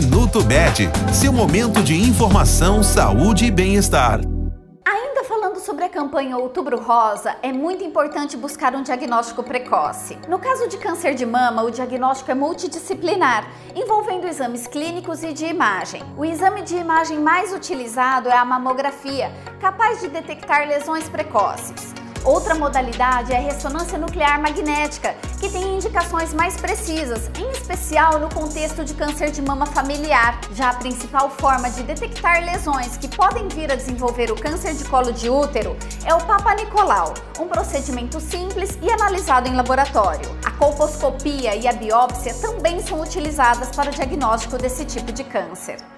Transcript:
Minuto Med, seu momento de informação, saúde e bem-estar. Ainda falando sobre a campanha Outubro Rosa, é muito importante buscar um diagnóstico precoce. No caso de câncer de mama, o diagnóstico é multidisciplinar, envolvendo exames clínicos e de imagem. O exame de imagem mais utilizado é a mamografia, capaz de detectar lesões precoces. Outra modalidade é a ressonância nuclear magnética, que tem indicações mais precisas, em especial no contexto de câncer de mama familiar. Já a principal forma de detectar lesões que podem vir a desenvolver o câncer de colo de útero é o Papa Nicolau, um procedimento simples e analisado em laboratório. A colposcopia e a biópsia também são utilizadas para o diagnóstico desse tipo de câncer.